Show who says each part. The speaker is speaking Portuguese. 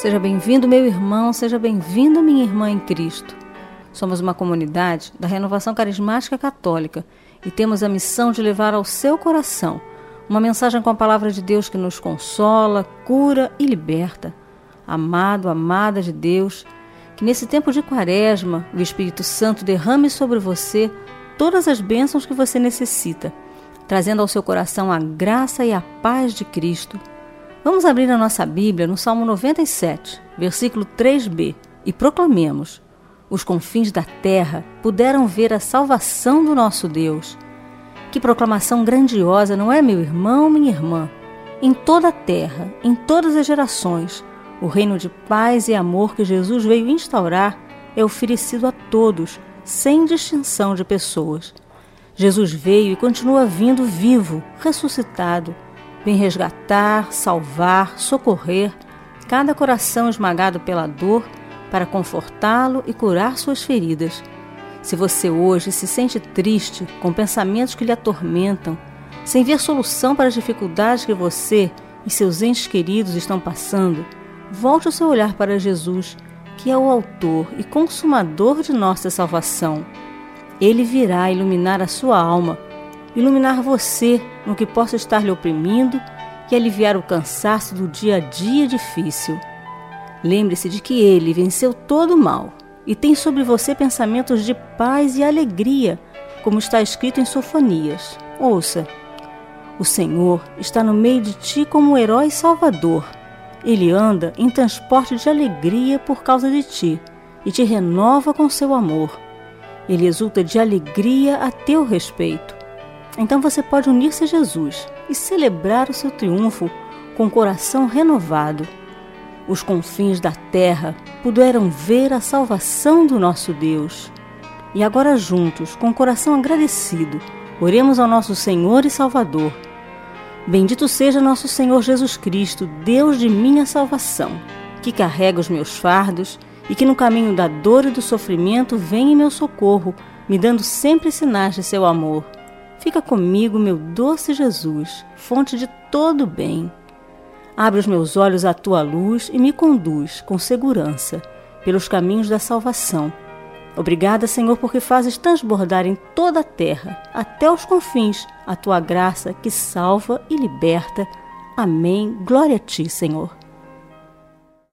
Speaker 1: Seja bem-vindo, meu irmão, seja bem-vinda, minha irmã em Cristo. Somos uma comunidade da Renovação Carismática Católica e temos a missão de levar ao seu coração uma mensagem com a palavra de Deus que nos consola, cura e liberta. Amado, amada de Deus, que nesse tempo de quaresma o Espírito Santo derrame sobre você todas as bênçãos que você necessita, trazendo ao seu coração a graça e a paz de Cristo. Vamos abrir a nossa Bíblia no Salmo 97, versículo 3b, e proclamemos: Os confins da terra puderam ver a salvação do nosso Deus. Que proclamação grandiosa, não é, meu irmão, minha irmã? Em toda a terra, em todas as gerações, o reino de paz e amor que Jesus veio instaurar é oferecido a todos, sem distinção de pessoas. Jesus veio e continua vindo vivo, ressuscitado. Vem resgatar, salvar, socorrer cada coração esmagado pela dor para confortá-lo e curar suas feridas. Se você hoje se sente triste, com pensamentos que lhe atormentam, sem ver solução para as dificuldades que você e seus entes queridos estão passando, volte o seu olhar para Jesus, que é o autor e consumador de nossa salvação. Ele virá iluminar a sua alma, iluminar você no que possa estar lhe oprimindo e aliviar o cansaço do dia a dia difícil. Lembre-se de que ele venceu todo o mal e tem sobre você pensamentos de paz e alegria, como está escrito em Sofonias. Ouça: O Senhor está no meio de ti como um herói salvador. Ele anda em transporte de alegria por causa de ti e te renova com seu amor. Ele exulta de alegria a teu respeito. Então você pode unir-se a Jesus e celebrar o seu triunfo com o coração renovado os confins da terra puderam ver a salvação do nosso Deus. E agora, juntos, com o coração agradecido, oremos ao nosso Senhor e Salvador. Bendito seja nosso Senhor Jesus Cristo, Deus de minha salvação, que carrega os meus fardos e que no caminho da dor e do sofrimento vem em meu socorro, me dando sempre sinais de seu amor. Fica comigo, meu doce Jesus, fonte de todo bem. Abre os meus olhos à tua luz e me conduz com segurança pelos caminhos da salvação. Obrigada, Senhor, porque fazes transbordar em toda a terra, até os confins, a tua graça que salva e liberta. Amém. Glória a ti, Senhor.